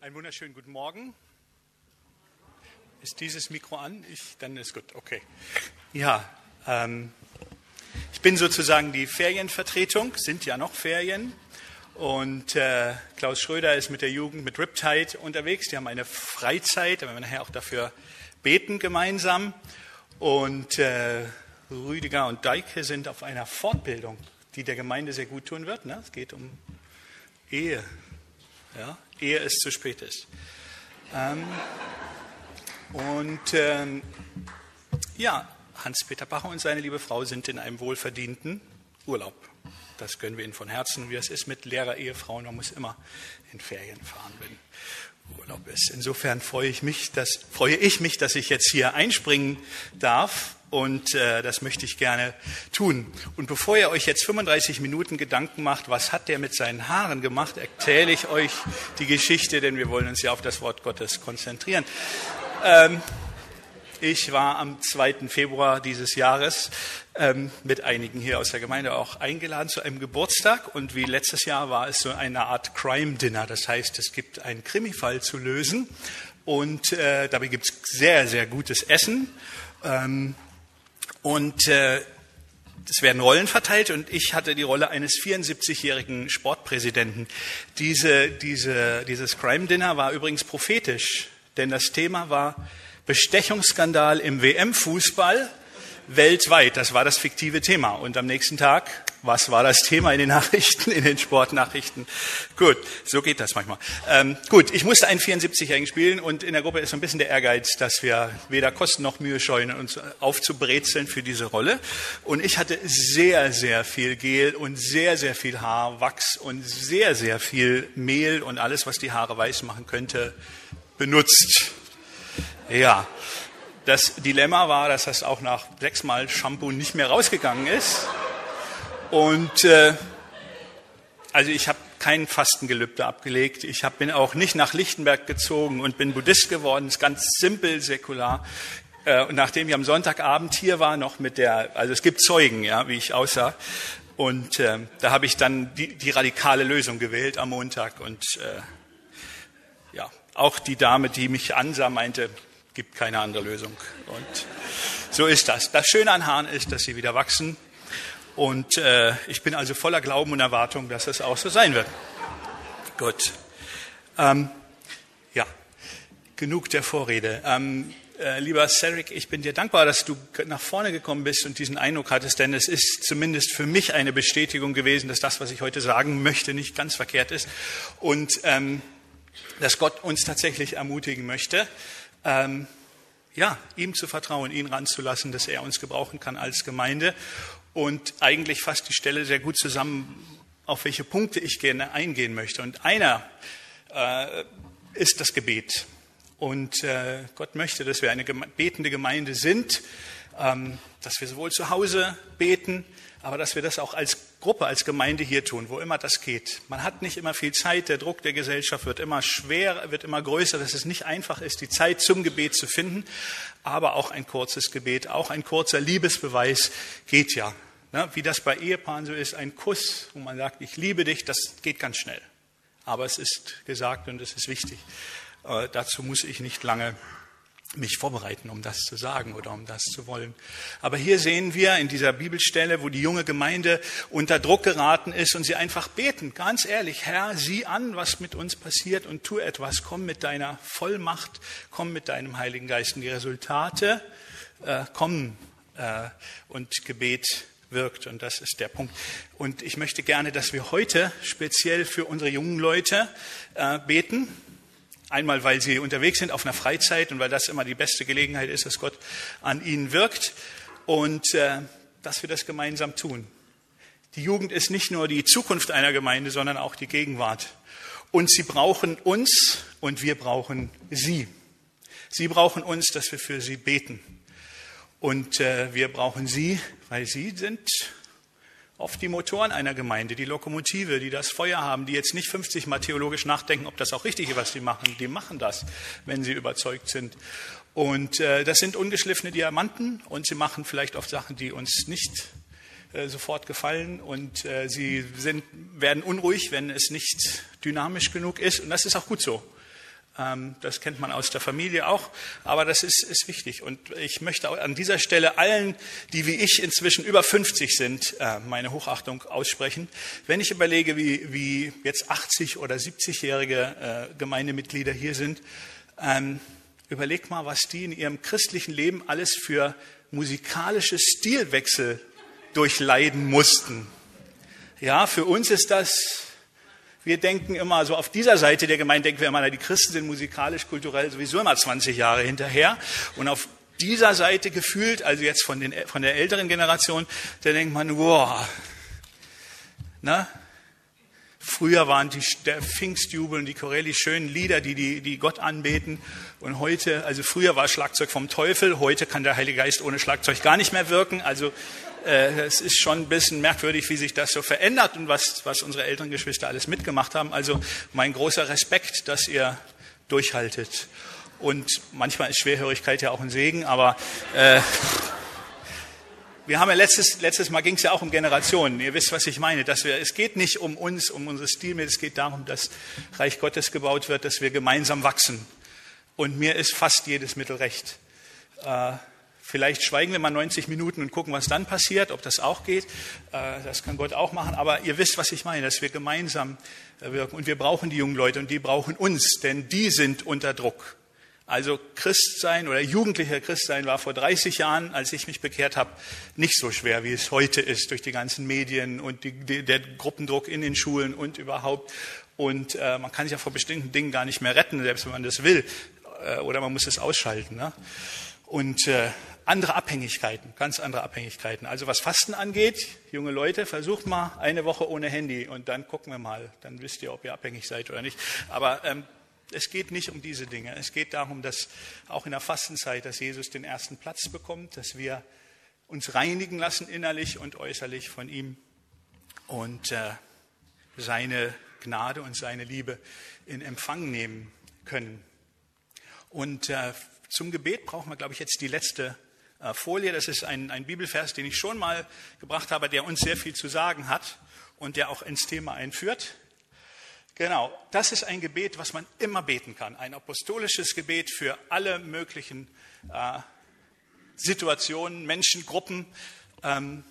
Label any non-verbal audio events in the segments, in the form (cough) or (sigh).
Einen wunderschönen guten Morgen. Ist dieses Mikro an? Ich, dann ist gut, okay. Ja, ähm, ich bin sozusagen die Ferienvertretung, sind ja noch Ferien. Und äh, Klaus Schröder ist mit der Jugend mit Riptide unterwegs. Die haben eine Freizeit, da werden wir nachher auch dafür beten gemeinsam. Und äh, Rüdiger und Deike sind auf einer Fortbildung, die der Gemeinde sehr gut tun wird. Ne? Es geht um Ehe, ja? Ehe es zu spät ist. Ähm, und ähm, ja, Hans-Peter Bacher und seine liebe Frau sind in einem wohlverdienten Urlaub. Das gönnen wir Ihnen von Herzen, wie es ist mit Lehrer-Ehefrauen. Man muss immer in Ferien fahren, wenn Urlaub ist. Insofern freue ich mich, dass, freue ich mich, dass ich jetzt hier einspringen darf. Und äh, das möchte ich gerne tun. Und bevor ihr euch jetzt 35 Minuten Gedanken macht, was hat der mit seinen Haaren gemacht, erzähle ich euch die Geschichte, denn wir wollen uns ja auf das Wort Gottes konzentrieren. Ähm, ich war am 2. Februar dieses Jahres ähm, mit einigen hier aus der Gemeinde auch eingeladen zu einem Geburtstag. Und wie letztes Jahr war es so eine Art Crime-Dinner. Das heißt, es gibt einen Krimifall zu lösen. Und äh, dabei gibt es sehr, sehr gutes Essen. Ähm, und äh, es werden Rollen verteilt und ich hatte die Rolle eines 74-jährigen Sportpräsidenten. Diese, diese, dieses Crime Dinner war übrigens prophetisch, denn das Thema war Bestechungsskandal im WM-Fußball weltweit. Das war das fiktive Thema. Und am nächsten Tag, was war das Thema in den Nachrichten, in den Sportnachrichten? Gut, so geht das manchmal. Ähm, gut, ich musste einen 74-Jährigen spielen und in der Gruppe ist so ein bisschen der Ehrgeiz, dass wir weder Kosten noch Mühe scheuen, uns aufzubrezeln für diese Rolle. Und ich hatte sehr, sehr viel Gel und sehr, sehr viel Haarwachs und sehr, sehr viel Mehl und alles, was die Haare weiß machen könnte, benutzt. Ja, das Dilemma war, dass das auch nach sechsmal Shampoo nicht mehr rausgegangen ist. Und äh, also ich habe kein Fastengelübde abgelegt. Ich hab, bin auch nicht nach Lichtenberg gezogen und bin Buddhist geworden. Ist ganz simpel, säkular. Äh, und nachdem ich am Sonntagabend hier war, noch mit der, also es gibt Zeugen, ja, wie ich aussah. Und äh, da habe ich dann die, die radikale Lösung gewählt am Montag. Und äh, ja, auch die Dame, die mich ansah, meinte, gibt keine andere Lösung. Und so ist das. Das Schöne an Haaren ist, dass sie wieder wachsen. Und äh, ich bin also voller Glauben und Erwartung, dass es auch so sein wird. Gut. Ähm, ja, genug der Vorrede. Ähm, äh, lieber Cedric, ich bin dir dankbar, dass du nach vorne gekommen bist und diesen Eindruck hattest, denn es ist zumindest für mich eine Bestätigung gewesen, dass das, was ich heute sagen möchte, nicht ganz verkehrt ist und ähm, dass Gott uns tatsächlich ermutigen möchte, ähm, ja, ihm zu vertrauen, ihn ranzulassen, dass er uns gebrauchen kann als Gemeinde. Und eigentlich fasst die Stelle sehr gut zusammen, auf welche Punkte ich gerne eingehen möchte. Und einer äh, ist das Gebet. Und äh, Gott möchte, dass wir eine betende Gemeinde sind, ähm, dass wir sowohl zu Hause beten, aber dass wir das auch als Gruppe, als Gemeinde hier tun, wo immer das geht. Man hat nicht immer viel Zeit, der Druck der Gesellschaft wird immer schwerer, wird immer größer, dass es nicht einfach ist, die Zeit zum Gebet zu finden, aber auch ein kurzes Gebet, auch ein kurzer Liebesbeweis geht ja. Ne? Wie das bei Ehepaaren so ist, ein Kuss, wo man sagt, ich liebe dich, das geht ganz schnell. Aber es ist gesagt und es ist wichtig. Äh, dazu muss ich nicht lange mich vorbereiten, um das zu sagen oder um das zu wollen. Aber hier sehen wir in dieser Bibelstelle, wo die junge Gemeinde unter Druck geraten ist und sie einfach beten, ganz ehrlich, Herr, sieh an, was mit uns passiert und tu etwas. Komm mit deiner Vollmacht, komm mit deinem Heiligen Geist. Und die Resultate äh, kommen äh, und Gebet wirkt. Und das ist der Punkt. Und ich möchte gerne, dass wir heute speziell für unsere jungen Leute äh, beten Einmal, weil sie unterwegs sind auf einer Freizeit und weil das immer die beste Gelegenheit ist, dass Gott an ihnen wirkt und äh, dass wir das gemeinsam tun. Die Jugend ist nicht nur die Zukunft einer Gemeinde, sondern auch die Gegenwart. Und sie brauchen uns und wir brauchen sie. Sie brauchen uns, dass wir für sie beten. Und äh, wir brauchen sie, weil sie sind oft die Motoren einer Gemeinde, die Lokomotive, die das Feuer haben, die jetzt nicht 50 Mal theologisch nachdenken, ob das auch richtig ist, was sie machen. Die machen das, wenn sie überzeugt sind. Und äh, das sind ungeschliffene Diamanten und sie machen vielleicht oft Sachen, die uns nicht äh, sofort gefallen und äh, sie sind, werden unruhig, wenn es nicht dynamisch genug ist. Und das ist auch gut so. Ähm, das kennt man aus der Familie auch, aber das ist, ist wichtig. Und ich möchte an dieser Stelle allen, die wie ich inzwischen über 50 sind, äh, meine Hochachtung aussprechen. Wenn ich überlege, wie, wie jetzt 80 oder 70-jährige äh, Gemeindemitglieder hier sind, ähm, überleg mal, was die in ihrem christlichen Leben alles für musikalische Stilwechsel durchleiden mussten. Ja, für uns ist das wir denken immer, so auf dieser Seite der Gemeinde denken wir immer, die Christen sind musikalisch, kulturell sowieso immer 20 Jahre hinterher. Und auf dieser Seite gefühlt, also jetzt von, den, von der älteren Generation, da denkt man, wow, ne? Früher waren die, der Pfingstjubel und die Chorelli schönen Lieder, die, die, die Gott anbeten. Und heute, also früher war Schlagzeug vom Teufel, heute kann der Heilige Geist ohne Schlagzeug gar nicht mehr wirken. Also es ist schon ein bisschen merkwürdig, wie sich das so verändert und was, was unsere älteren Geschwister alles mitgemacht haben. Also mein großer Respekt, dass ihr durchhaltet. Und manchmal ist Schwerhörigkeit ja auch ein Segen, aber äh, wir haben ja letztes, letztes Mal ging es ja auch um Generationen. Ihr wisst, was ich meine. Dass wir, es geht nicht um uns, um unsere Stilmittel, es geht darum, dass Reich Gottes gebaut wird, dass wir gemeinsam wachsen. Und mir ist fast jedes Mittel recht. Äh, Vielleicht schweigen wir mal 90 Minuten und gucken, was dann passiert, ob das auch geht. Äh, das kann Gott auch machen. Aber ihr wisst, was ich meine, dass wir gemeinsam äh, wirken. Und wir brauchen die jungen Leute und die brauchen uns, denn die sind unter Druck. Also Christsein oder jugendlicher Christsein war vor 30 Jahren, als ich mich bekehrt habe, nicht so schwer, wie es heute ist, durch die ganzen Medien und die, der Gruppendruck in den Schulen und überhaupt. Und äh, man kann sich ja vor bestimmten Dingen gar nicht mehr retten, selbst wenn man das will. Äh, oder man muss es ausschalten. Ne? Und äh, andere Abhängigkeiten, ganz andere Abhängigkeiten. Also was Fasten angeht, junge Leute, versucht mal eine Woche ohne Handy und dann gucken wir mal, dann wisst ihr, ob ihr abhängig seid oder nicht. Aber ähm, es geht nicht um diese Dinge. Es geht darum, dass auch in der Fastenzeit, dass Jesus den ersten Platz bekommt, dass wir uns reinigen lassen innerlich und äußerlich von ihm und äh, seine Gnade und seine Liebe in Empfang nehmen können. Und äh, zum Gebet brauchen wir, glaube ich, jetzt die letzte Folie. Das ist ein, ein Bibelvers, den ich schon mal gebracht habe, der uns sehr viel zu sagen hat und der auch ins Thema einführt. Genau, das ist ein Gebet, was man immer beten kann. Ein apostolisches Gebet für alle möglichen äh, Situationen, Menschengruppen. Ähm,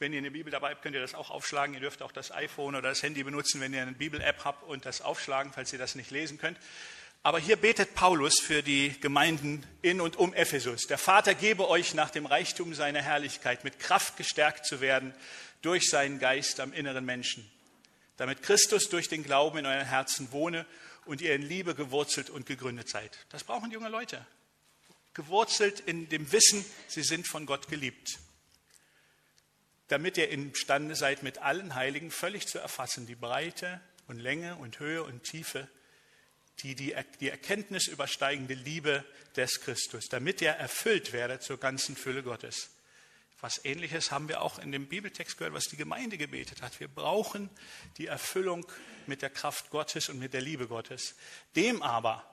wenn ihr eine Bibel dabei habt, könnt ihr das auch aufschlagen. Ihr dürft auch das iPhone oder das Handy benutzen, wenn ihr eine Bibel-App habt und das aufschlagen, falls ihr das nicht lesen könnt. Aber hier betet Paulus für die Gemeinden in und um Ephesus. Der Vater gebe euch nach dem Reichtum seiner Herrlichkeit mit Kraft gestärkt zu werden durch seinen Geist am inneren Menschen, damit Christus durch den Glauben in euren Herzen wohne und ihr in Liebe gewurzelt und gegründet seid. Das brauchen junge Leute. Gewurzelt in dem Wissen, sie sind von Gott geliebt. Damit ihr imstande seid, mit allen Heiligen völlig zu erfassen, die Breite und Länge und Höhe und Tiefe die, die, Erkenntnis übersteigende Liebe des Christus, damit er erfüllt werde zur ganzen Fülle Gottes. Was ähnliches haben wir auch in dem Bibeltext gehört, was die Gemeinde gebetet hat. Wir brauchen die Erfüllung mit der Kraft Gottes und mit der Liebe Gottes. Dem aber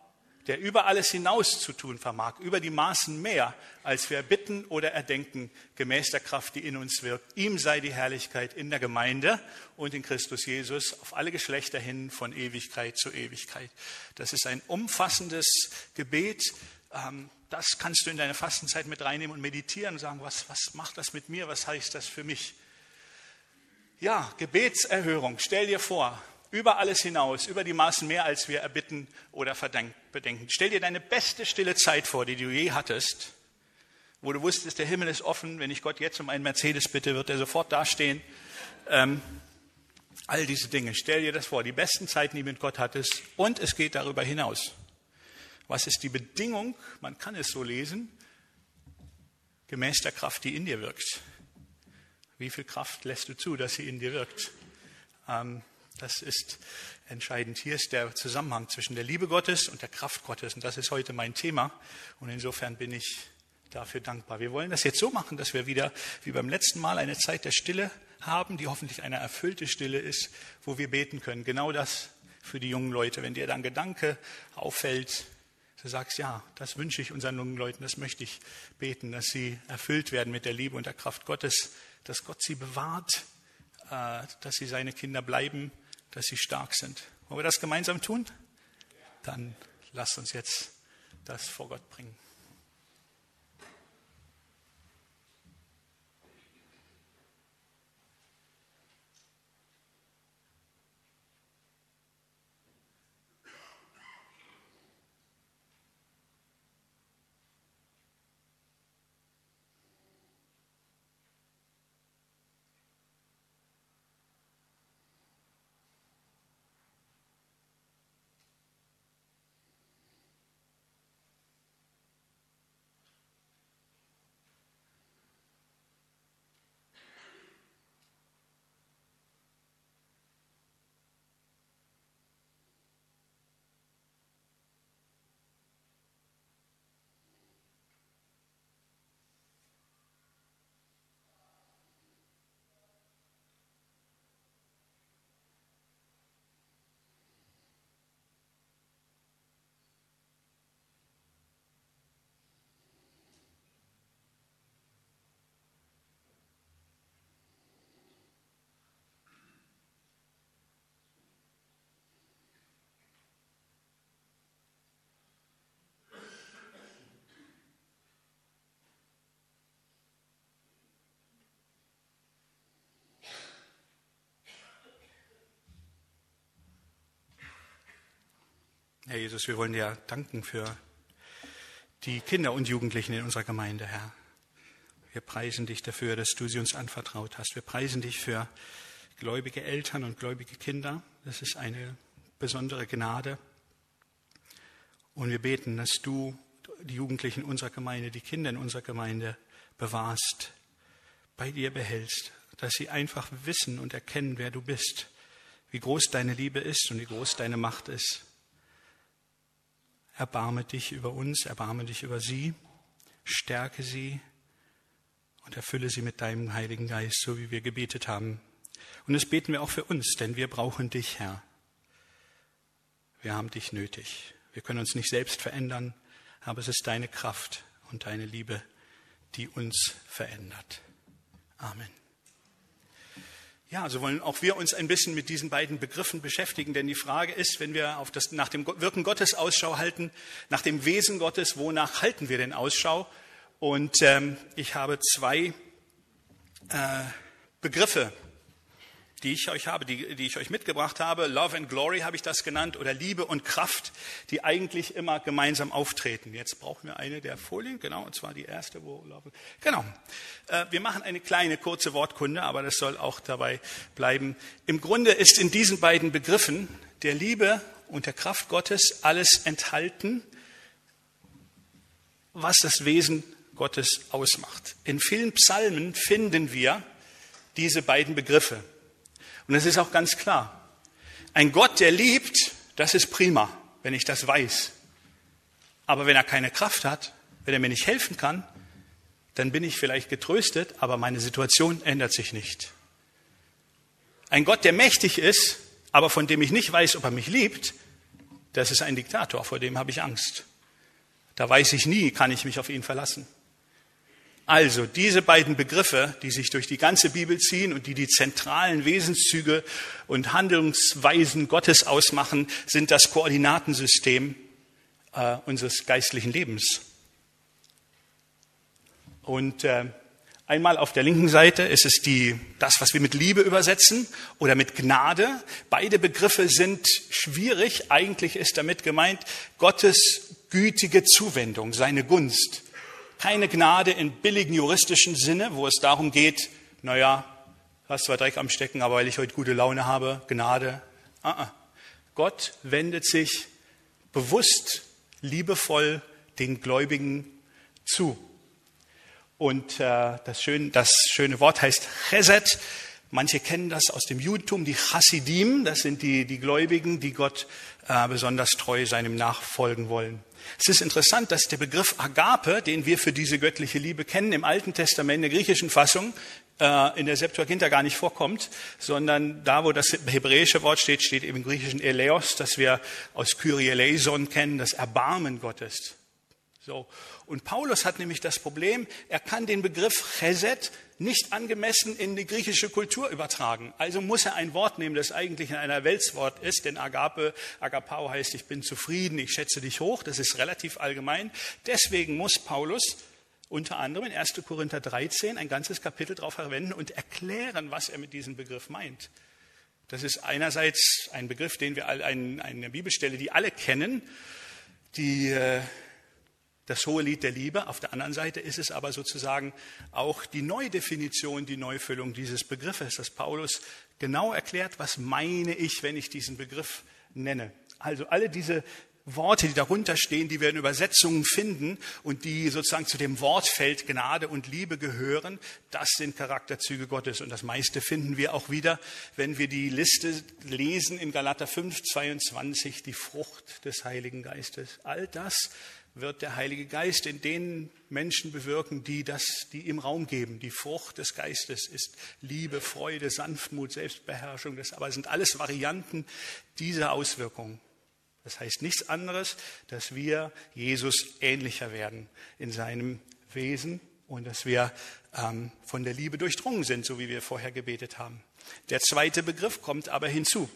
der über alles hinaus zu tun vermag, über die Maßen mehr, als wir bitten oder erdenken, gemäß der Kraft, die in uns wirkt. Ihm sei die Herrlichkeit in der Gemeinde und in Christus Jesus auf alle Geschlechter hin von Ewigkeit zu Ewigkeit. Das ist ein umfassendes Gebet. Ähm, das kannst du in deine Fastenzeit mit reinnehmen und meditieren und sagen, was, was macht das mit mir, was heißt das für mich? Ja, Gebetserhörung. Stell dir vor, über alles hinaus, über die Maßen mehr, als wir erbitten oder bedenken. Stell dir deine beste stille Zeit vor, die du je hattest, wo du wusstest, der Himmel ist offen, wenn ich Gott jetzt um einen Mercedes bitte, wird er sofort dastehen. Ähm, all diese Dinge, stell dir das vor, die besten Zeiten, die du mit Gott hattest, und es geht darüber hinaus. Was ist die Bedingung? Man kann es so lesen, gemäß der Kraft, die in dir wirkt. Wie viel Kraft lässt du zu, dass sie in dir wirkt? Ähm, das ist entscheidend. Hier ist der Zusammenhang zwischen der Liebe Gottes und der Kraft Gottes. Und das ist heute mein Thema. Und insofern bin ich dafür dankbar. Wir wollen das jetzt so machen, dass wir wieder wie beim letzten Mal eine Zeit der Stille haben, die hoffentlich eine erfüllte Stille ist, wo wir beten können. Genau das für die jungen Leute. Wenn dir dann Gedanke auffällt, du sagst, ja, das wünsche ich unseren jungen Leuten, das möchte ich beten, dass sie erfüllt werden mit der Liebe und der Kraft Gottes, dass Gott sie bewahrt, äh, dass sie seine Kinder bleiben dass sie stark sind. Wollen wir das gemeinsam tun? dann lasst uns jetzt das vor Gott bringen. Herr Jesus, wir wollen dir danken für die Kinder und Jugendlichen in unserer Gemeinde, Herr. Wir preisen dich dafür, dass du sie uns anvertraut hast. Wir preisen dich für gläubige Eltern und gläubige Kinder. Das ist eine besondere Gnade. Und wir beten, dass du die Jugendlichen unserer Gemeinde, die Kinder in unserer Gemeinde bewahrst, bei dir behältst, dass sie einfach wissen und erkennen, wer du bist, wie groß deine Liebe ist und wie groß deine Macht ist. Erbarme dich über uns, erbarme dich über sie, stärke sie und erfülle sie mit deinem Heiligen Geist, so wie wir gebetet haben. Und das beten wir auch für uns, denn wir brauchen dich, Herr. Wir haben dich nötig. Wir können uns nicht selbst verändern, aber es ist deine Kraft und deine Liebe, die uns verändert. Amen. Ja, also wollen auch wir uns ein bisschen mit diesen beiden Begriffen beschäftigen, denn die Frage ist, wenn wir auf das, nach dem Wirken Gottes Ausschau halten, nach dem Wesen Gottes, wonach halten wir denn Ausschau? Und ähm, ich habe zwei äh, Begriffe die ich euch habe, die, die ich euch mitgebracht habe. Love and Glory habe ich das genannt oder Liebe und Kraft, die eigentlich immer gemeinsam auftreten. Jetzt brauchen wir eine der Folien, genau, und zwar die erste, wo Love. Genau. Äh, wir machen eine kleine kurze Wortkunde, aber das soll auch dabei bleiben. Im Grunde ist in diesen beiden Begriffen der Liebe und der Kraft Gottes alles enthalten, was das Wesen Gottes ausmacht. In vielen Psalmen finden wir diese beiden Begriffe. Und es ist auch ganz klar, ein Gott, der liebt, das ist prima, wenn ich das weiß. Aber wenn er keine Kraft hat, wenn er mir nicht helfen kann, dann bin ich vielleicht getröstet, aber meine Situation ändert sich nicht. Ein Gott, der mächtig ist, aber von dem ich nicht weiß, ob er mich liebt, das ist ein Diktator, vor dem habe ich Angst. Da weiß ich nie, kann ich mich auf ihn verlassen. Also diese beiden Begriffe, die sich durch die ganze Bibel ziehen und die die zentralen Wesenszüge und Handlungsweisen Gottes ausmachen, sind das Koordinatensystem äh, unseres geistlichen Lebens. Und äh, einmal auf der linken Seite ist es die, das, was wir mit Liebe übersetzen oder mit Gnade. Beide Begriffe sind schwierig. Eigentlich ist damit gemeint Gottes gütige Zuwendung, seine Gunst keine Gnade in billigen juristischen Sinne, wo es darum geht, naja, hast zwar Dreck am Stecken, aber weil ich heute gute Laune habe, Gnade. Uh -uh. Gott wendet sich bewusst, liebevoll den Gläubigen zu. Und äh, das, schöne, das schöne Wort heißt Chesed. Manche kennen das aus dem Judentum, die Chassidim, das sind die, die Gläubigen, die Gott äh, besonders treu seinem nachfolgen wollen. Es ist interessant, dass der Begriff Agape, den wir für diese göttliche Liebe kennen, im Alten Testament, in der griechischen Fassung, äh, in der Septuaginta gar nicht vorkommt, sondern da, wo das hebräische Wort steht, steht eben im griechischen Eleos, das wir aus Kyrie eleison kennen, das Erbarmen Gottes. So. Und Paulus hat nämlich das Problem, er kann den Begriff Chesed nicht angemessen in die griechische Kultur übertragen. Also muss er ein Wort nehmen, das eigentlich in einer Weltswort ist, denn Agape, Agapao heißt, ich bin zufrieden, ich schätze dich hoch, das ist relativ allgemein. Deswegen muss Paulus unter anderem in 1. Korinther 13 ein ganzes Kapitel darauf verwenden und erklären, was er mit diesem Begriff meint. Das ist einerseits ein Begriff, den wir alle, eine Bibelstelle, die alle kennen, die äh, das hohe Lied der Liebe. Auf der anderen Seite ist es aber sozusagen auch die Neudefinition, die Neufüllung dieses Begriffes, dass Paulus genau erklärt, was meine ich, wenn ich diesen Begriff nenne. Also alle diese Worte, die darunter stehen, die wir in Übersetzungen finden und die sozusagen zu dem Wortfeld Gnade und Liebe gehören, das sind Charakterzüge Gottes. Und das meiste finden wir auch wieder, wenn wir die Liste lesen in Galater 5, 22, die Frucht des Heiligen Geistes. All das wird der Heilige Geist in den Menschen bewirken, die das, die ihm Raum geben. Die Frucht des Geistes ist Liebe, Freude, Sanftmut, Selbstbeherrschung. Das aber sind alles Varianten dieser Auswirkungen. Das heißt nichts anderes, dass wir Jesus ähnlicher werden in seinem Wesen und dass wir ähm, von der Liebe durchdrungen sind, so wie wir vorher gebetet haben. Der zweite Begriff kommt aber hinzu.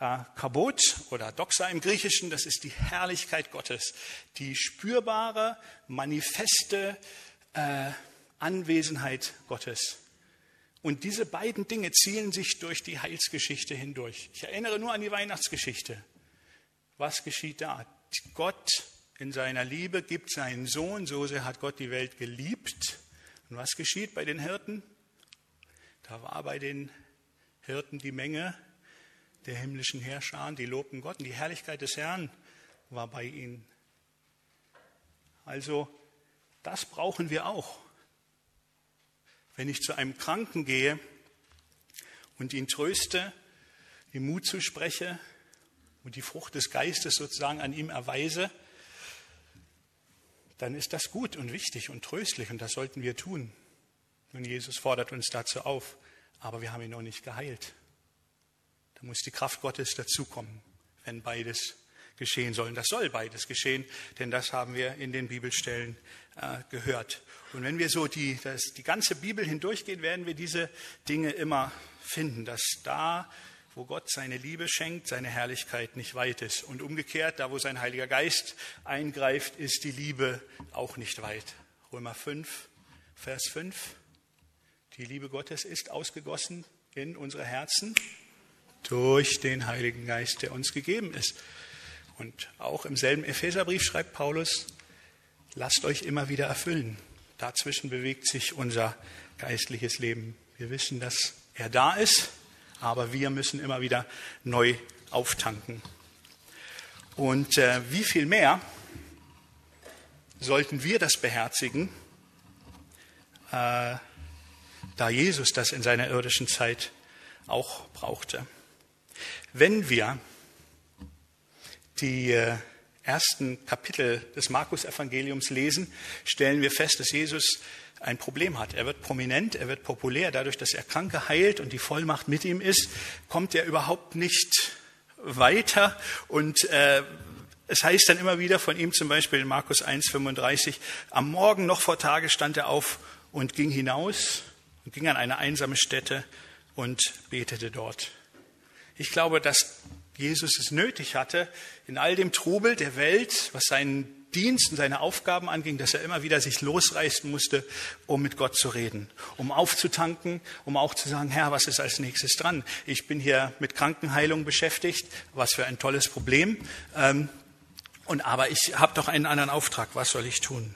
Äh, Kabot oder Doxa im Griechischen, das ist die Herrlichkeit Gottes, die spürbare, manifeste äh, Anwesenheit Gottes. Und diese beiden Dinge zielen sich durch die Heilsgeschichte hindurch. Ich erinnere nur an die Weihnachtsgeschichte. Was geschieht da? Gott in seiner Liebe gibt seinen Sohn, so sehr hat Gott die Welt geliebt. Und was geschieht bei den Hirten? Da war bei den Hirten die Menge der himmlischen Herrscher, die lobten Gott und die Herrlichkeit des Herrn war bei ihnen. Also das brauchen wir auch. Wenn ich zu einem Kranken gehe und ihn tröste, ihm Mut zuspreche und die Frucht des Geistes sozusagen an ihm erweise, dann ist das gut und wichtig und tröstlich und das sollten wir tun. Und Jesus fordert uns dazu auf, aber wir haben ihn noch nicht geheilt. Da muss die Kraft Gottes dazukommen, wenn beides geschehen soll. Und das soll beides geschehen, denn das haben wir in den Bibelstellen äh, gehört. Und wenn wir so die, das, die ganze Bibel hindurchgehen, werden wir diese Dinge immer finden, dass da, wo Gott seine Liebe schenkt, seine Herrlichkeit nicht weit ist. Und umgekehrt, da, wo sein Heiliger Geist eingreift, ist die Liebe auch nicht weit. Römer 5, Vers 5. Die Liebe Gottes ist ausgegossen in unsere Herzen durch den Heiligen Geist, der uns gegeben ist. Und auch im selben Epheserbrief schreibt Paulus, lasst euch immer wieder erfüllen. Dazwischen bewegt sich unser geistliches Leben. Wir wissen, dass er da ist, aber wir müssen immer wieder neu auftanken. Und äh, wie viel mehr sollten wir das beherzigen, äh, da Jesus das in seiner irdischen Zeit auch brauchte. Wenn wir die äh, ersten Kapitel des Markus-Evangeliums lesen, stellen wir fest, dass Jesus ein Problem hat. Er wird prominent, er wird populär. Dadurch, dass er Kranke heilt und die Vollmacht mit ihm ist, kommt er überhaupt nicht weiter. Und äh, es heißt dann immer wieder von ihm, zum Beispiel in Markus 1,35, am Morgen noch vor Tage stand er auf und ging hinaus und ging an eine einsame Stätte und betete dort. Ich glaube, dass Jesus es nötig hatte, in all dem Trubel der Welt, was seinen Dienst und seine Aufgaben anging, dass er immer wieder sich losreißen musste, um mit Gott zu reden, um aufzutanken, um auch zu sagen, Herr, was ist als nächstes dran? Ich bin hier mit Krankenheilung beschäftigt, was für ein tolles Problem. Ähm, und aber ich habe doch einen anderen Auftrag, was soll ich tun?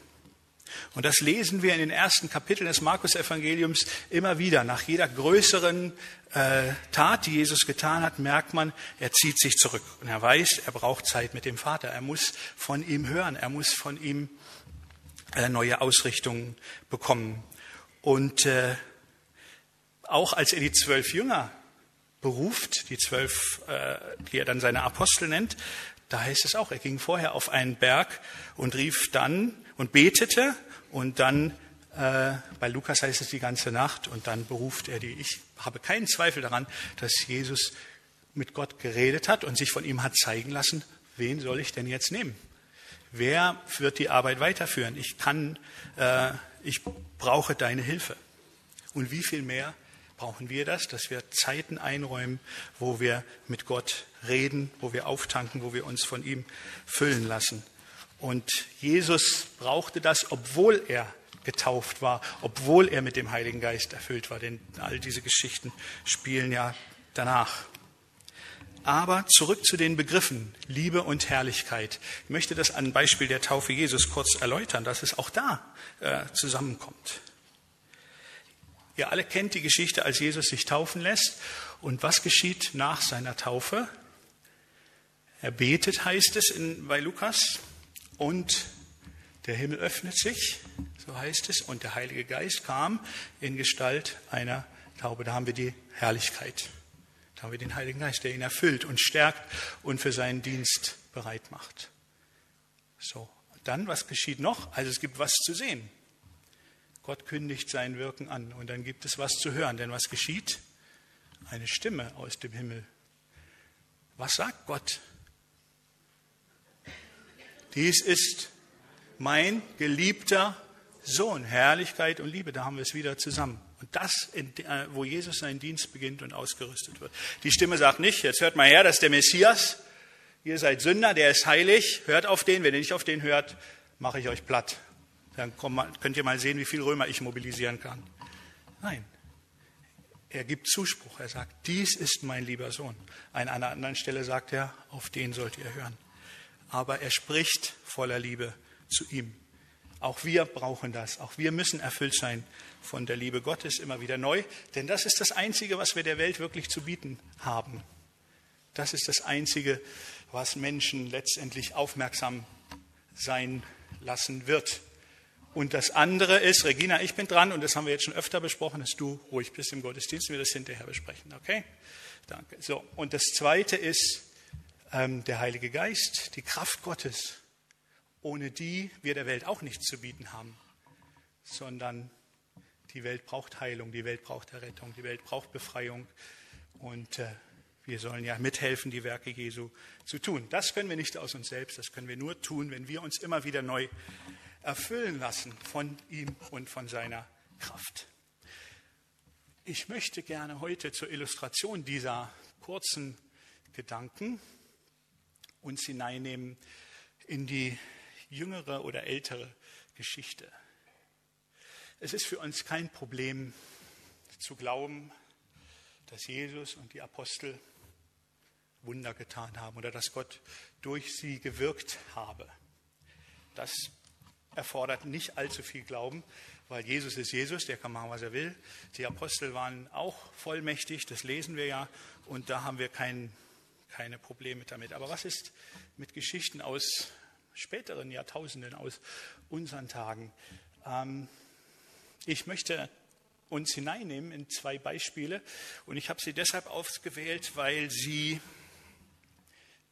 Und das lesen wir in den ersten Kapiteln des Markus-Evangeliums immer wieder. Nach jeder größeren äh, Tat, die Jesus getan hat, merkt man, er zieht sich zurück. Und er weiß, er braucht Zeit mit dem Vater. Er muss von ihm hören. Er muss von ihm äh, neue Ausrichtungen bekommen. Und äh, auch als er die zwölf Jünger beruft, die zwölf, äh, die er dann seine Apostel nennt, da heißt es auch, er ging vorher auf einen Berg und rief dann und betete und dann, äh, bei Lukas heißt es die ganze Nacht und dann beruft er die. Ich habe keinen Zweifel daran, dass Jesus mit Gott geredet hat und sich von ihm hat zeigen lassen, wen soll ich denn jetzt nehmen? Wer wird die Arbeit weiterführen? Ich kann, äh, ich brauche deine Hilfe. Und wie viel mehr brauchen wir das, dass wir Zeiten einräumen, wo wir mit Gott reden, wo wir auftanken, wo wir uns von ihm füllen lassen. Und Jesus brauchte das, obwohl er getauft war, obwohl er mit dem Heiligen Geist erfüllt war, denn all diese Geschichten spielen ja danach. Aber zurück zu den Begriffen Liebe und Herrlichkeit. Ich möchte das an Beispiel der Taufe Jesus kurz erläutern, dass es auch da äh, zusammenkommt. Ihr alle kennt die Geschichte, als Jesus sich taufen lässt. Und was geschieht nach seiner Taufe? Er betet, heißt es in, bei Lukas, und der Himmel öffnet sich, so heißt es, und der Heilige Geist kam in Gestalt einer Taube. Da haben wir die Herrlichkeit. Da haben wir den Heiligen Geist, der ihn erfüllt und stärkt und für seinen Dienst bereit macht. So, dann, was geschieht noch? Also es gibt was zu sehen. Gott kündigt sein Wirken an und dann gibt es was zu hören. Denn was geschieht? Eine Stimme aus dem Himmel. Was sagt Gott? Dies ist mein geliebter Sohn. Herrlichkeit und Liebe, da haben wir es wieder zusammen. Und das, äh, wo Jesus seinen Dienst beginnt und ausgerüstet wird. Die Stimme sagt nicht, jetzt hört mal her, das ist der Messias. Ihr seid Sünder, der ist heilig. Hört auf den. Wenn ihr nicht auf den hört, mache ich euch platt. Dann könnt ihr mal sehen, wie viel Römer ich mobilisieren kann. Nein. Er gibt Zuspruch. Er sagt, dies ist mein lieber Sohn. An einer anderen Stelle sagt er, auf den sollt ihr hören. Aber er spricht voller Liebe zu ihm. Auch wir brauchen das. Auch wir müssen erfüllt sein von der Liebe Gottes immer wieder neu. Denn das ist das Einzige, was wir der Welt wirklich zu bieten haben. Das ist das Einzige, was Menschen letztendlich aufmerksam sein lassen wird. Und das andere ist, Regina, ich bin dran und das haben wir jetzt schon öfter besprochen, dass du ruhig bist im Gottesdienst, wir das hinterher besprechen. Okay? Danke. So, und das zweite ist ähm, der Heilige Geist, die Kraft Gottes, ohne die wir der Welt auch nichts zu bieten haben, sondern die Welt braucht Heilung, die Welt braucht Errettung, die Welt braucht Befreiung und äh, wir sollen ja mithelfen, die Werke Jesu zu tun. Das können wir nicht aus uns selbst, das können wir nur tun, wenn wir uns immer wieder neu erfüllen lassen von ihm und von seiner Kraft. Ich möchte gerne heute zur Illustration dieser kurzen Gedanken uns hineinnehmen in die jüngere oder ältere Geschichte. Es ist für uns kein Problem zu glauben, dass Jesus und die Apostel Wunder getan haben oder dass Gott durch sie gewirkt habe. Das erfordert nicht allzu viel Glauben, weil Jesus ist Jesus, der kann machen, was er will. Die Apostel waren auch vollmächtig, das lesen wir ja, und da haben wir kein, keine Probleme damit. Aber was ist mit Geschichten aus späteren Jahrtausenden, aus unseren Tagen? Ähm, ich möchte uns hineinnehmen in zwei Beispiele und ich habe sie deshalb ausgewählt, weil sie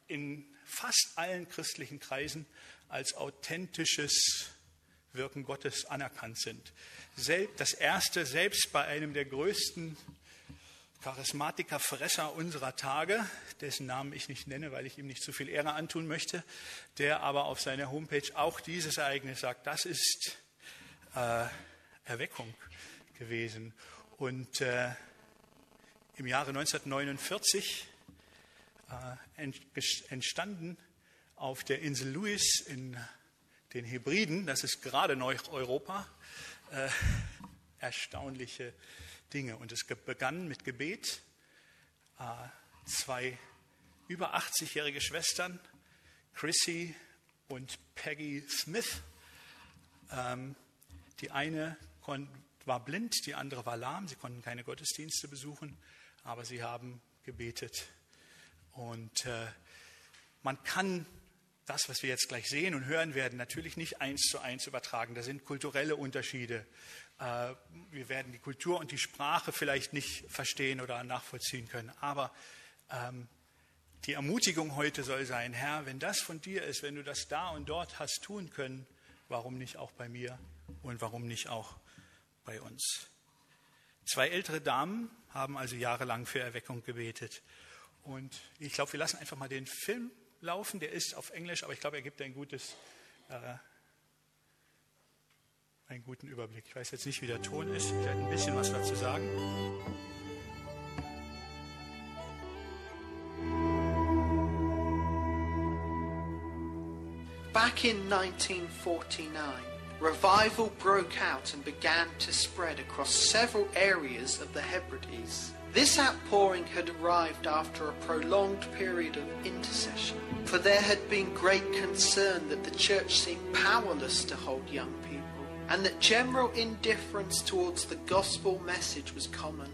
in fast allen christlichen Kreisen als authentisches Wirken Gottes anerkannt sind. Das erste, selbst bei einem der größten Charismatiker-Fresser unserer Tage, dessen Namen ich nicht nenne, weil ich ihm nicht zu viel Ehre antun möchte, der aber auf seiner Homepage auch dieses Ereignis sagt, das ist äh, Erweckung gewesen. Und äh, im Jahre 1949 äh, entstanden auf der Insel Lewis in den Hebriden, das ist gerade Neu-Europa, äh, erstaunliche Dinge. Und es begann mit Gebet. Äh, zwei über 80-jährige Schwestern, Chrissy und Peggy Smith. Ähm, die eine war blind, die andere war lahm. Sie konnten keine Gottesdienste besuchen, aber sie haben gebetet. Und äh, man kann das, was wir jetzt gleich sehen und hören werden, natürlich nicht eins zu eins übertragen. Da sind kulturelle Unterschiede. Äh, wir werden die Kultur und die Sprache vielleicht nicht verstehen oder nachvollziehen können. Aber ähm, die Ermutigung heute soll sein, Herr, wenn das von dir ist, wenn du das da und dort hast tun können, warum nicht auch bei mir und warum nicht auch bei uns? Zwei ältere Damen haben also jahrelang für Erweckung gebetet. Und ich glaube, wir lassen einfach mal den Film laufen. Der ist auf Englisch, aber ich glaube, er gibt ein gutes äh, einen guten Überblick. Ich weiß jetzt nicht, wie der Ton ist. Ich werde ein bisschen was dazu sagen. Back in 1949, revival broke out and began to spread across several areas of the Hebrides. This outpouring had arrived after a prolonged period of intercession, for there had been great concern that the church seemed powerless to hold young people, and that general indifference towards the gospel message was common.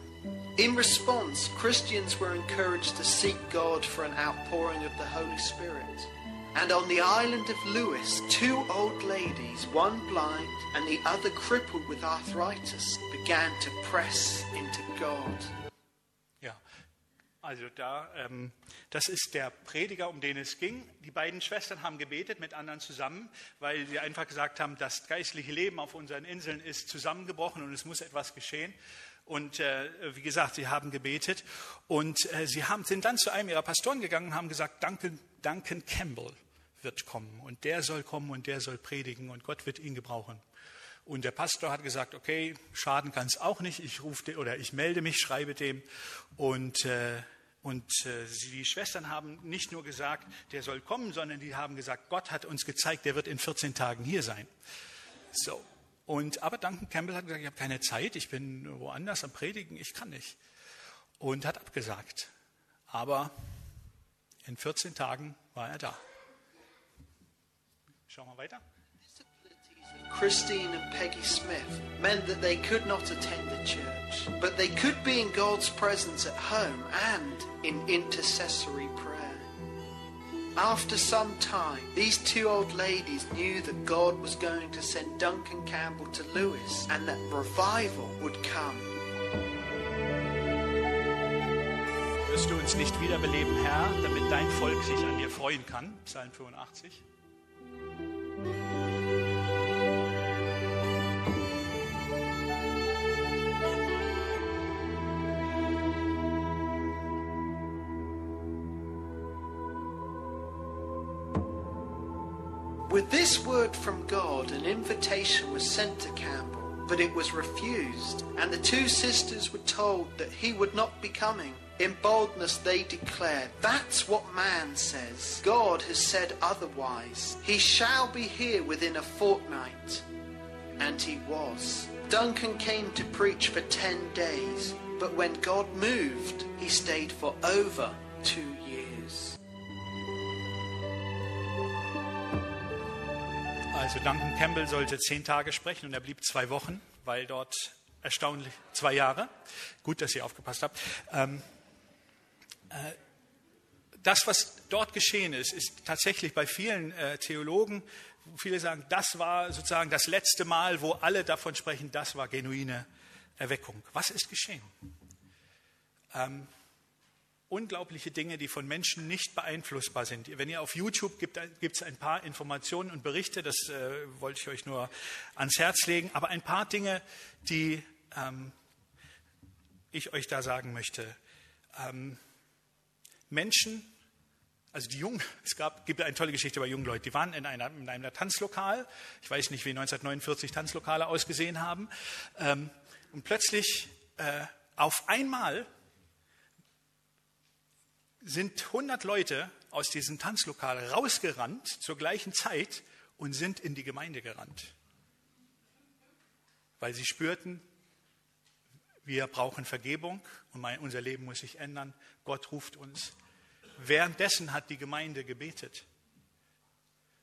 In response, Christians were encouraged to seek God for an outpouring of the Holy Spirit. And on the island of Lewis, two old ladies, one blind and the other crippled with arthritis, began to press into God. Also da, ähm, das ist der Prediger, um den es ging. Die beiden Schwestern haben gebetet mit anderen zusammen, weil sie einfach gesagt haben, das geistliche Leben auf unseren Inseln ist zusammengebrochen und es muss etwas geschehen. Und äh, wie gesagt, sie haben gebetet und äh, sie haben, sind dann zu einem ihrer Pastoren gegangen und haben gesagt, Duncan, Duncan Campbell wird kommen und der soll kommen und der soll predigen und Gott wird ihn gebrauchen. Und der Pastor hat gesagt, okay, schaden kann es auch nicht, ich rufe oder ich melde mich, schreibe dem. Und, äh, und äh, die Schwestern haben nicht nur gesagt, der soll kommen, sondern die haben gesagt, Gott hat uns gezeigt, der wird in 14 Tagen hier sein. So. Und, aber Duncan Campbell hat gesagt, ich habe keine Zeit, ich bin woanders am Predigen, ich kann nicht. Und hat abgesagt. Aber in 14 Tagen war er da. Schauen wir weiter. Christine and Peggy Smith meant that they could not attend the church, but they could be in God's presence at home and in intercessory prayer. After some time, these two old ladies knew that God was going to send Duncan Campbell to Lewis and that revival would come. Wirst du uns nicht wiederbeleben, Herr, damit dein Volk sich an dir freuen kann? Psalm 85. With this word from God, an invitation was sent to Campbell, but it was refused, and the two sisters were told that he would not be coming. In boldness, they declared, That's what man says. God has said otherwise. He shall be here within a fortnight. And he was. Duncan came to preach for 10 days, but when God moved, he stayed for over two Also Duncan Campbell sollte zehn Tage sprechen und er blieb zwei Wochen, weil dort erstaunlich zwei Jahre. Gut, dass ihr aufgepasst habt. Ähm, äh, das, was dort geschehen ist, ist tatsächlich bei vielen äh, Theologen, viele sagen, das war sozusagen das letzte Mal, wo alle davon sprechen, das war genuine Erweckung. Was ist geschehen? Ähm, unglaubliche Dinge, die von Menschen nicht beeinflussbar sind. Wenn ihr auf YouTube gibt, gibt es ein paar Informationen und Berichte, das äh, wollte ich euch nur ans Herz legen, aber ein paar Dinge, die ähm, ich euch da sagen möchte. Ähm, Menschen, also die Jungen, (laughs) es gab, gibt eine tolle Geschichte über junge Leute, die waren in, einer, in einem Tanzlokal, ich weiß nicht, wie 1949 Tanzlokale ausgesehen haben, ähm, und plötzlich äh, auf einmal sind 100 Leute aus diesem Tanzlokal rausgerannt zur gleichen Zeit und sind in die Gemeinde gerannt, weil sie spürten, wir brauchen Vergebung und unser Leben muss sich ändern. Gott ruft uns. Währenddessen hat die Gemeinde gebetet.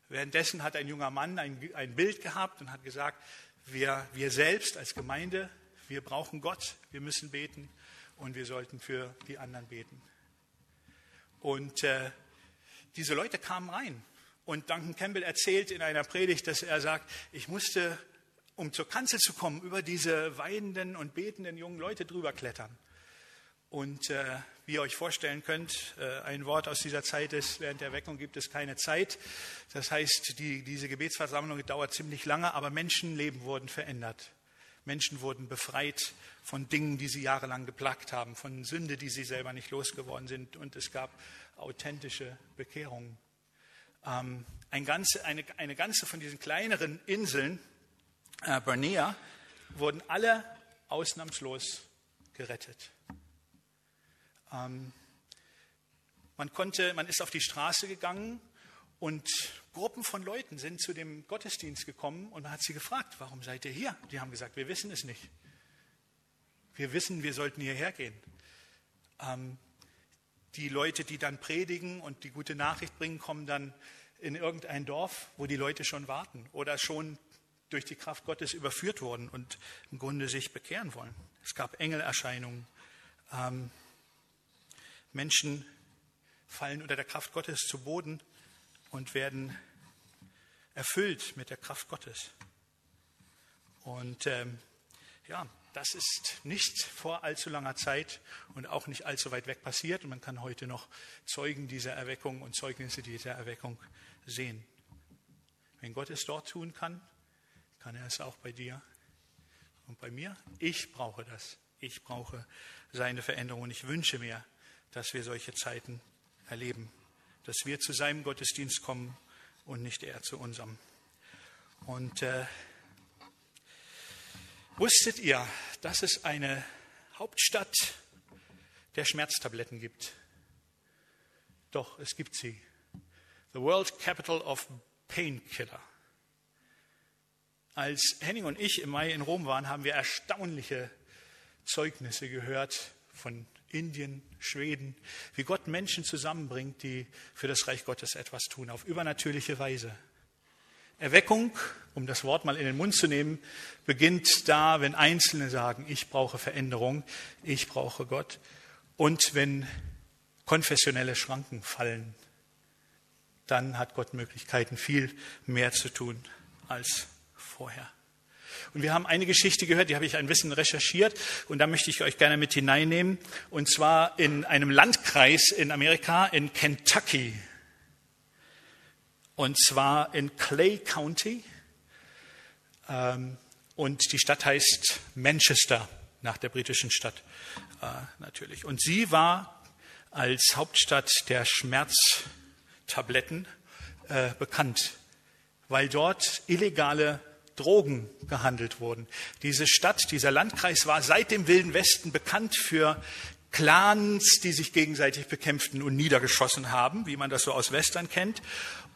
Währenddessen hat ein junger Mann ein, ein Bild gehabt und hat gesagt, wir, wir selbst als Gemeinde, wir brauchen Gott, wir müssen beten und wir sollten für die anderen beten. Und äh, diese Leute kamen rein. Und Duncan Campbell erzählt in einer Predigt, dass er sagt, ich musste, um zur Kanzel zu kommen, über diese weinenden und betenden jungen Leute drüber klettern. Und äh, wie ihr euch vorstellen könnt, äh, ein Wort aus dieser Zeit ist, während der Weckung gibt es keine Zeit. Das heißt, die, diese Gebetsversammlung dauert ziemlich lange, aber Menschenleben wurden verändert. Menschen wurden befreit von Dingen, die sie jahrelang geplagt haben, von Sünde, die sie selber nicht losgeworden sind. Und es gab authentische Bekehrungen. ähm, ein ganze, eine, eine ganze von diesen kleineren Inseln, äh, Bernea, wurden alle ausnahmslos gerettet. Ähm, man, konnte, man ist auf die Straße gegangen und Gruppen von Leuten sind zu dem Gottesdienst gekommen und man hat sie gefragt, warum seid ihr hier? Die haben gesagt, wir wissen es nicht. Wir wissen, wir sollten hierher gehen. Ähm, die Leute, die dann predigen und die gute Nachricht bringen, kommen dann in irgendein Dorf, wo die Leute schon warten oder schon durch die Kraft Gottes überführt wurden und im Grunde sich bekehren wollen. Es gab Engelerscheinungen. Ähm, Menschen fallen unter der Kraft Gottes zu Boden und werden erfüllt mit der Kraft Gottes. Und ähm, ja, das ist nicht vor allzu langer Zeit und auch nicht allzu weit weg passiert. Und man kann heute noch Zeugen dieser Erweckung und Zeugnisse dieser Erweckung sehen. Wenn Gott es dort tun kann, kann er es auch bei dir und bei mir. Ich brauche das. Ich brauche seine Veränderung und ich wünsche mir, dass wir solche Zeiten erleben, dass wir zu seinem Gottesdienst kommen und nicht er zu unserem. Und äh, Wusstet ihr, dass es eine Hauptstadt der Schmerztabletten gibt? Doch, es gibt sie. The World Capital of Painkiller. Als Henning und ich im Mai in Rom waren, haben wir erstaunliche Zeugnisse gehört von Indien, Schweden, wie Gott Menschen zusammenbringt, die für das Reich Gottes etwas tun, auf übernatürliche Weise. Erweckung, um das Wort mal in den Mund zu nehmen, beginnt da, wenn Einzelne sagen, ich brauche Veränderung, ich brauche Gott. Und wenn konfessionelle Schranken fallen, dann hat Gott Möglichkeiten, viel mehr zu tun als vorher. Und wir haben eine Geschichte gehört, die habe ich ein bisschen recherchiert und da möchte ich euch gerne mit hineinnehmen. Und zwar in einem Landkreis in Amerika, in Kentucky und zwar in Clay County. Ähm, und die Stadt heißt Manchester, nach der britischen Stadt äh, natürlich. Und sie war als Hauptstadt der Schmerztabletten äh, bekannt, weil dort illegale Drogen gehandelt wurden. Diese Stadt, dieser Landkreis war seit dem Wilden Westen bekannt für Clans, die sich gegenseitig bekämpften und niedergeschossen haben, wie man das so aus Western kennt.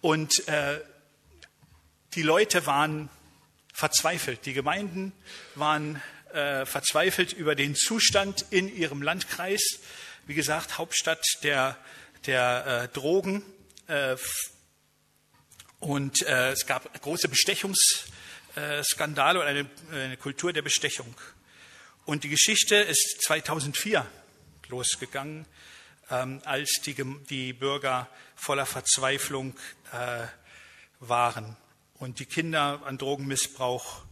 Und äh, die Leute waren verzweifelt, die Gemeinden waren äh, verzweifelt über den Zustand in ihrem Landkreis. Wie gesagt, Hauptstadt der, der äh, Drogen. Äh, und äh, es gab große Bestechungsskandale und eine, eine Kultur der Bestechung. Und die Geschichte ist 2004 losgegangen, ähm, als die, die Bürger voller Verzweiflung äh, waren und die Kinder an Drogenmissbrauch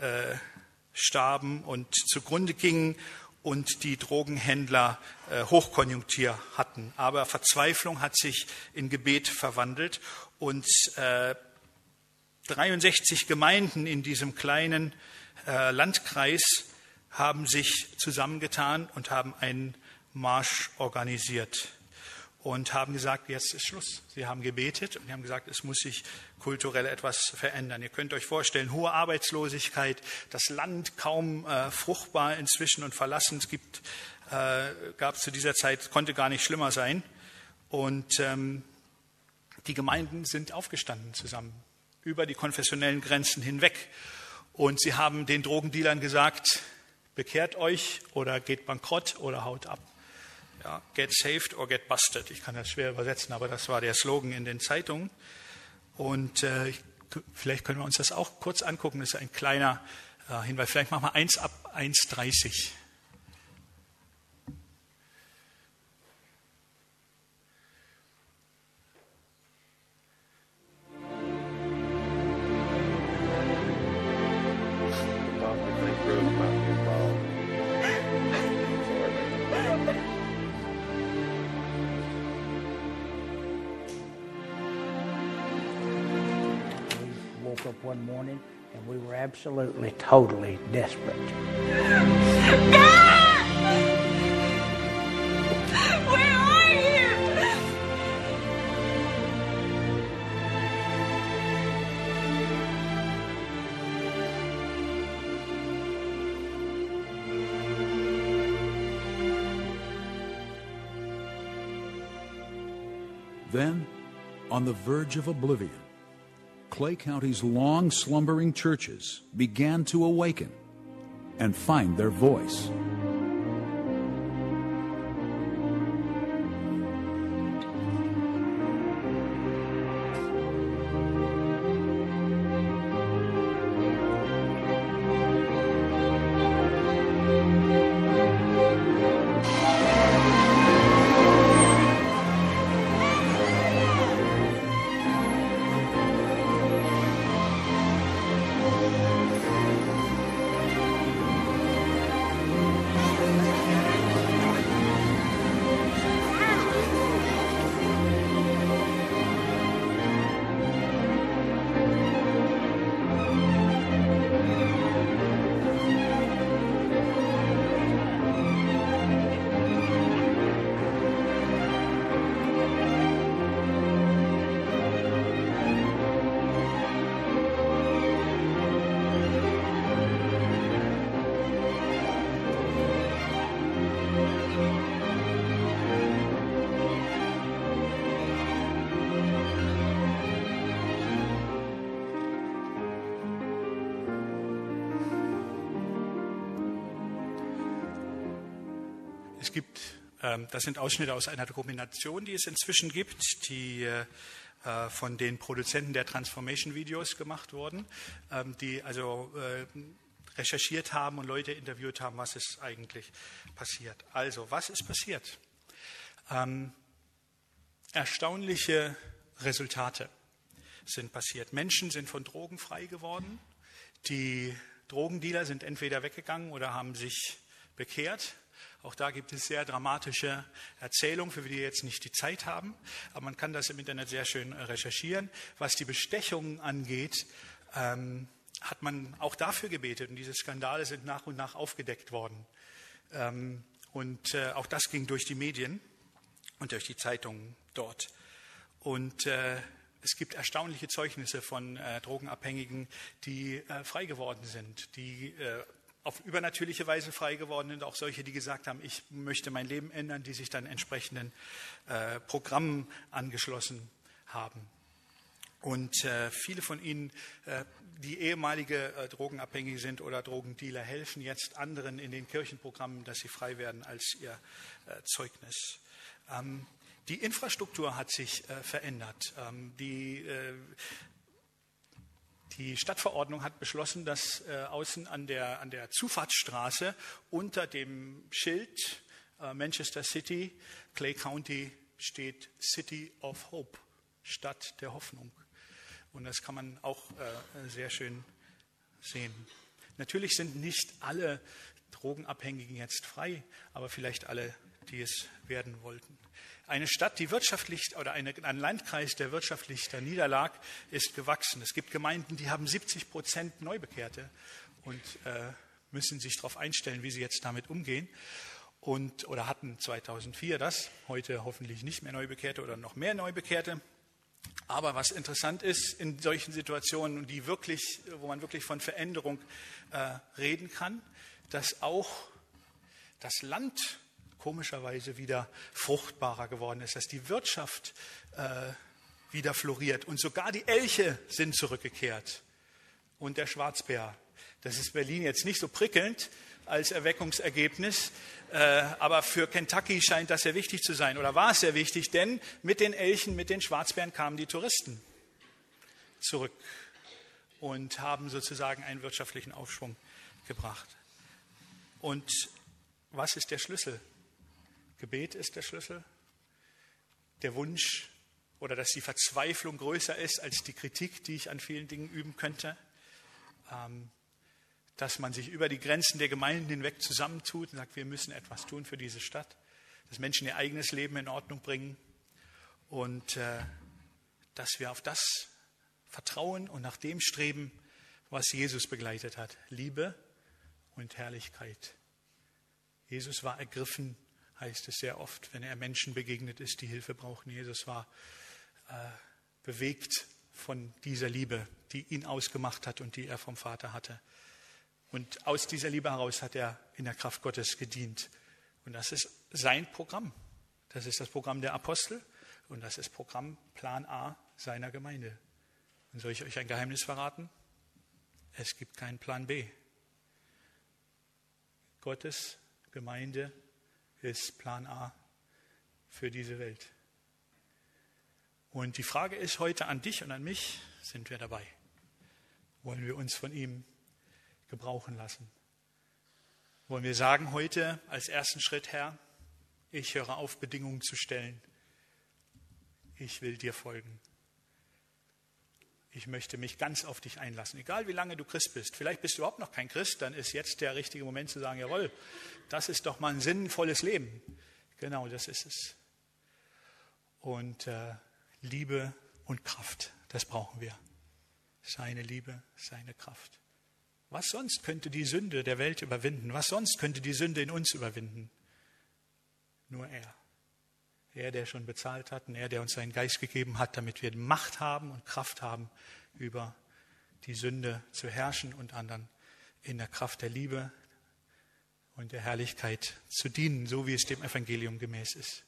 äh, starben und zugrunde gingen und die Drogenhändler äh, Hochkonjunktur hatten. Aber Verzweiflung hat sich in Gebet verwandelt und äh, 63 Gemeinden in diesem kleinen äh, Landkreis haben sich zusammengetan und haben einen Marsch organisiert und haben gesagt, jetzt ist Schluss. Sie haben gebetet und haben gesagt, es muss sich kulturell etwas verändern. Ihr könnt euch vorstellen, hohe Arbeitslosigkeit, das Land kaum äh, fruchtbar inzwischen und verlassen. Es gibt, äh, gab zu dieser Zeit, konnte gar nicht schlimmer sein. Und ähm, die Gemeinden sind aufgestanden zusammen, über die konfessionellen Grenzen hinweg. Und sie haben den Drogendealern gesagt, bekehrt euch oder geht bankrott oder haut ab. Ja, get saved or get busted. Ich kann das schwer übersetzen, aber das war der Slogan in den Zeitungen. Und äh, vielleicht können wir uns das auch kurz angucken. Das ist ein kleiner äh, Hinweis. Vielleicht machen wir eins ab 1,30. one morning and we were absolutely, totally desperate. God! Where are you? Then, on the verge of oblivion, Clay County's long slumbering churches began to awaken and find their voice. Das sind Ausschnitte aus einer Dokumentation, die es inzwischen gibt, die äh, von den Produzenten der Transformation-Videos gemacht wurden, ähm, die also äh, recherchiert haben und Leute interviewt haben, was ist eigentlich passiert. Also, was ist passiert? Ähm, erstaunliche Resultate sind passiert. Menschen sind von Drogen frei geworden. Die Drogendealer sind entweder weggegangen oder haben sich bekehrt. Auch da gibt es sehr dramatische Erzählungen, für die wir jetzt nicht die Zeit haben. Aber man kann das im Internet sehr schön recherchieren. Was die Bestechungen angeht, ähm, hat man auch dafür gebetet. Und diese Skandale sind nach und nach aufgedeckt worden. Ähm, und äh, auch das ging durch die Medien und durch die Zeitungen dort. Und äh, es gibt erstaunliche Zeugnisse von äh, Drogenabhängigen, die äh, frei geworden sind, die äh, auf übernatürliche Weise frei geworden sind, auch solche, die gesagt haben, ich möchte mein Leben ändern, die sich dann entsprechenden äh, Programmen angeschlossen haben. Und äh, viele von ihnen, äh, die ehemalige äh, Drogenabhängige sind oder Drogendealer, helfen jetzt anderen in den Kirchenprogrammen, dass sie frei werden als ihr äh, Zeugnis. Ähm, die Infrastruktur hat sich äh, verändert. Ähm, die äh, die Stadtverordnung hat beschlossen, dass äh, außen an der, an der Zufahrtsstraße unter dem Schild äh, Manchester City, Clay County steht City of Hope, Stadt der Hoffnung. Und das kann man auch äh, sehr schön sehen. Natürlich sind nicht alle Drogenabhängigen jetzt frei, aber vielleicht alle, die es werden wollten. Eine Stadt, die wirtschaftlich oder eine, ein Landkreis, der wirtschaftlich da niederlag, ist gewachsen. Es gibt Gemeinden, die haben 70 Prozent Neubekehrte und äh, müssen sich darauf einstellen, wie sie jetzt damit umgehen. Und, oder hatten 2004 das, heute hoffentlich nicht mehr Neubekehrte oder noch mehr Neubekehrte. Aber was interessant ist in solchen Situationen, die wirklich, wo man wirklich von Veränderung äh, reden kann, dass auch das Land komischerweise wieder fruchtbarer geworden ist, dass die Wirtschaft äh, wieder floriert und sogar die Elche sind zurückgekehrt und der Schwarzbär. Das ist Berlin jetzt nicht so prickelnd als Erweckungsergebnis, äh, aber für Kentucky scheint das sehr wichtig zu sein oder war es sehr wichtig, denn mit den Elchen, mit den Schwarzbären kamen die Touristen zurück und haben sozusagen einen wirtschaftlichen Aufschwung gebracht. Und was ist der Schlüssel Gebet ist der Schlüssel. Der Wunsch oder dass die Verzweiflung größer ist als die Kritik, die ich an vielen Dingen üben könnte. Ähm, dass man sich über die Grenzen der Gemeinden hinweg zusammentut und sagt, wir müssen etwas tun für diese Stadt. Dass Menschen ihr eigenes Leben in Ordnung bringen und äh, dass wir auf das vertrauen und nach dem streben, was Jesus begleitet hat. Liebe und Herrlichkeit. Jesus war ergriffen heißt es sehr oft, wenn er Menschen begegnet ist, die Hilfe brauchen. Jesus war äh, bewegt von dieser Liebe, die ihn ausgemacht hat und die er vom Vater hatte. Und aus dieser Liebe heraus hat er in der Kraft Gottes gedient. Und das ist sein Programm. Das ist das Programm der Apostel Und das ist Programmplan A seiner Gemeinde. Und soll ich euch ein Geheimnis verraten? Es gibt keinen Plan B. Gottes Gemeinde ist Plan A für diese Welt. Und die Frage ist heute an dich und an mich, sind wir dabei? Wollen wir uns von ihm gebrauchen lassen? Wollen wir sagen heute als ersten Schritt, Herr, ich höre auf, Bedingungen zu stellen. Ich will dir folgen. Ich möchte mich ganz auf dich einlassen, egal wie lange du Christ bist. Vielleicht bist du überhaupt noch kein Christ, dann ist jetzt der richtige Moment zu sagen, jawohl, das ist doch mal ein sinnvolles Leben. Genau, das ist es. Und äh, Liebe und Kraft, das brauchen wir. Seine Liebe, seine Kraft. Was sonst könnte die Sünde der Welt überwinden? Was sonst könnte die Sünde in uns überwinden? Nur er. Er, der schon bezahlt hat und er, der uns seinen Geist gegeben hat, damit wir Macht haben und Kraft haben, über die Sünde zu herrschen und anderen in der Kraft der Liebe und der Herrlichkeit zu dienen, so wie es dem Evangelium gemäß ist.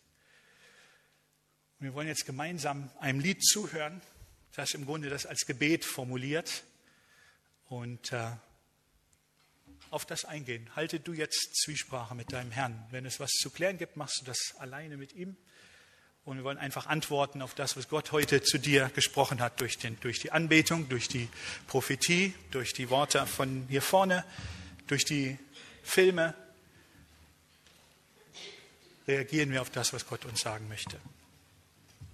Wir wollen jetzt gemeinsam einem Lied zuhören, das im Grunde das als Gebet formuliert und äh, auf das eingehen. Halte du jetzt Zwiesprache mit deinem Herrn. Wenn es was zu klären gibt, machst du das alleine mit ihm. Und wir wollen einfach antworten auf das, was Gott heute zu dir gesprochen hat, durch, den, durch die Anbetung, durch die Prophetie, durch die Worte von hier vorne, durch die Filme. Reagieren wir auf das, was Gott uns sagen möchte.